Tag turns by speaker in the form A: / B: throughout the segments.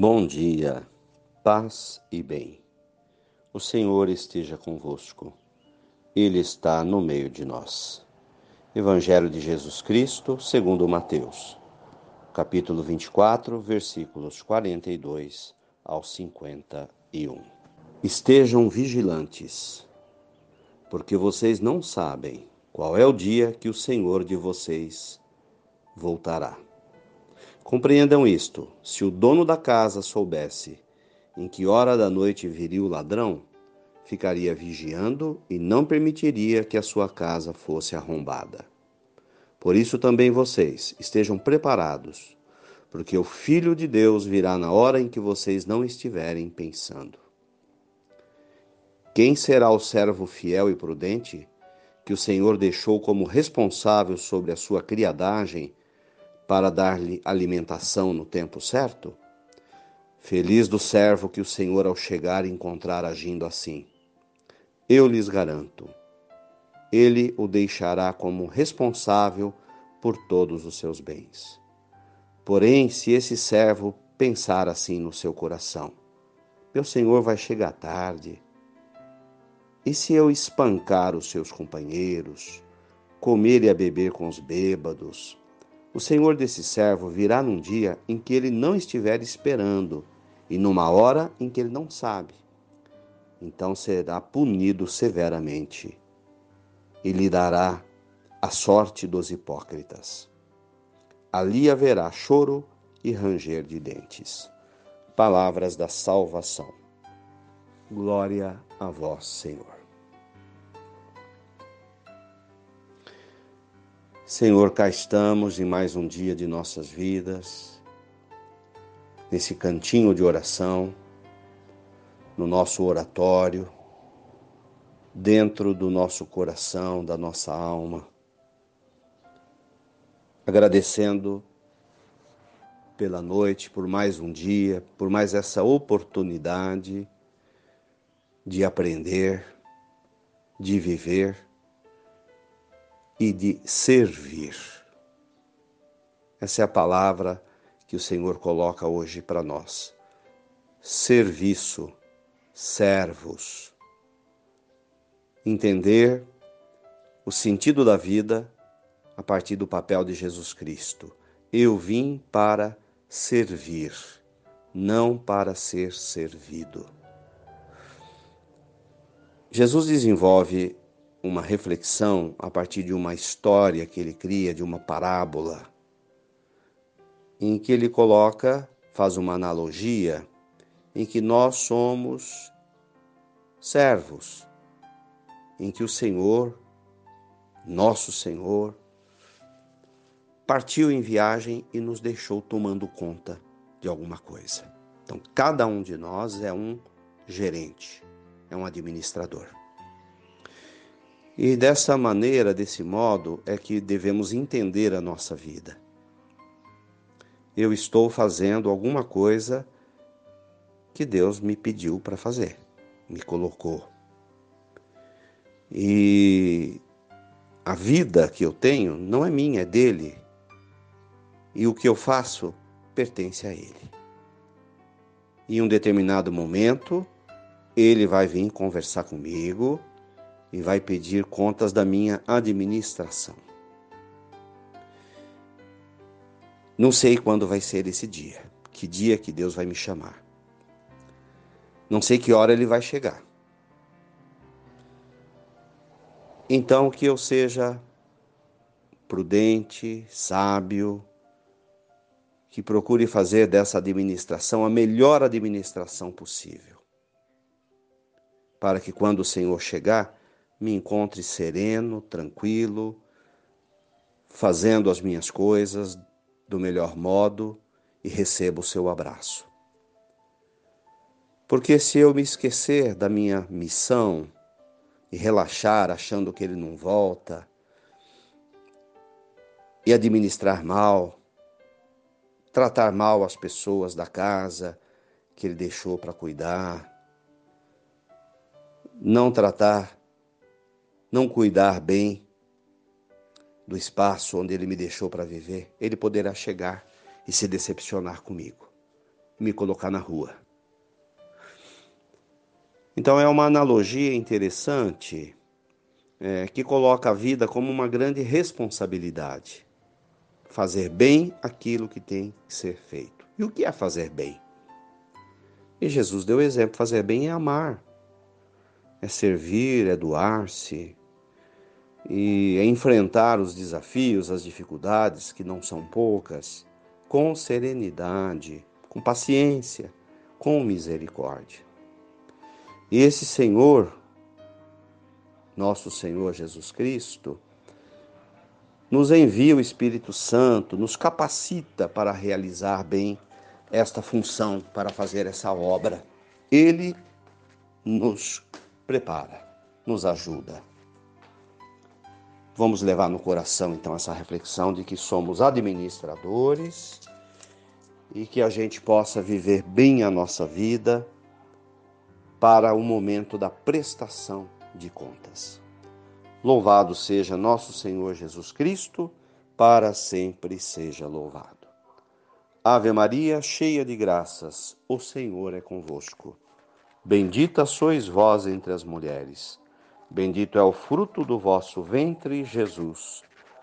A: Bom dia, paz e bem. O Senhor esteja convosco, Ele está no meio de nós. Evangelho de Jesus Cristo, segundo Mateus, capítulo 24, versículos 42 ao 51. Estejam vigilantes, porque vocês não sabem qual é o dia que o Senhor de vocês voltará. Compreendam isto: se o dono da casa soubesse em que hora da noite viria o ladrão, ficaria vigiando e não permitiria que a sua casa fosse arrombada. Por isso também vocês estejam preparados, porque o Filho de Deus virá na hora em que vocês não estiverem pensando. Quem será o servo fiel e prudente que o Senhor deixou como responsável sobre a sua criadagem para dar-lhe alimentação no tempo certo? Feliz do servo que o Senhor, ao chegar, encontrar agindo assim. Eu lhes garanto, ele o deixará como responsável por todos os seus bens. Porém, se esse servo pensar assim no seu coração, meu senhor vai chegar tarde. E se eu espancar os seus companheiros, comer e a beber com os bêbados, o senhor desse servo virá num dia em que ele não estiver esperando e numa hora em que ele não sabe. Então será punido severamente e lhe dará a sorte dos hipócritas. Ali haverá choro e ranger de dentes. Palavras da salvação. Glória a vós, Senhor. Senhor, cá estamos em mais um dia de nossas vidas, nesse cantinho de oração, no nosso oratório, dentro do nosso coração, da nossa alma, agradecendo pela noite, por mais um dia, por mais essa oportunidade de aprender, de viver e de servir. Essa é a palavra que o Senhor coloca hoje para nós. Serviço, servos. Entender o sentido da vida a partir do papel de Jesus Cristo. Eu vim para servir, não para ser servido. Jesus desenvolve uma reflexão a partir de uma história que ele cria, de uma parábola, em que ele coloca, faz uma analogia, em que nós somos servos, em que o Senhor, nosso Senhor, partiu em viagem e nos deixou tomando conta de alguma coisa. Então, cada um de nós é um gerente, é um administrador. E dessa maneira, desse modo, é que devemos entender a nossa vida. Eu estou fazendo alguma coisa que Deus me pediu para fazer, me colocou. E a vida que eu tenho não é minha, é dele. E o que eu faço pertence a ele. Em um determinado momento, ele vai vir conversar comigo e vai pedir contas da minha administração. Não sei quando vai ser esse dia, que dia que Deus vai me chamar. Não sei que hora ele vai chegar. Então que eu seja prudente, sábio, que procure fazer dessa administração a melhor administração possível. Para que quando o Senhor chegar, me encontre sereno, tranquilo, fazendo as minhas coisas do melhor modo e receba o seu abraço. Porque se eu me esquecer da minha missão e relaxar achando que ele não volta, e administrar mal, tratar mal as pessoas da casa que ele deixou para cuidar, não tratar não cuidar bem do espaço onde ele me deixou para viver, ele poderá chegar e se decepcionar comigo. me colocar na rua. Então é uma analogia interessante é, que coloca a vida como uma grande responsabilidade. Fazer bem aquilo que tem que ser feito. E o que é fazer bem? E Jesus deu exemplo: fazer bem é amar, é servir, é doar-se, e é enfrentar os desafios, as dificuldades, que não são poucas, com serenidade, com paciência, com misericórdia. E esse Senhor, nosso Senhor Jesus Cristo, nos envia o Espírito Santo, nos capacita para realizar bem esta função, para fazer essa obra. Ele nos prepara, nos ajuda. Vamos levar no coração então essa reflexão de que somos administradores e que a gente possa viver bem a nossa vida para o momento da prestação de contas. Louvado seja nosso Senhor Jesus Cristo, para sempre seja louvado. Ave Maria, cheia de graças, o Senhor é convosco. Bendita sois vós entre as mulheres. Bendito é o fruto do vosso ventre, Jesus.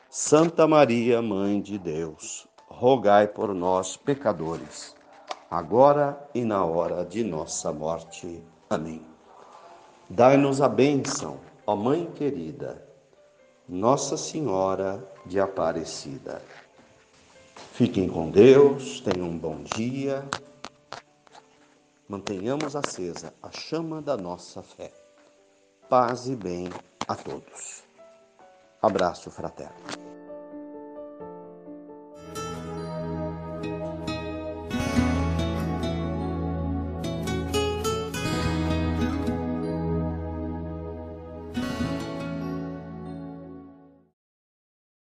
A: Santa Maria, Mãe de Deus, rogai por nós, pecadores, agora e na hora de nossa morte. Amém. Dai-nos a bênção, ó Mãe querida, Nossa Senhora de Aparecida. Fiquem com Deus, tenham um bom dia. Mantenhamos acesa a chama da nossa fé. Paz e bem a todos. Abraço fraterno.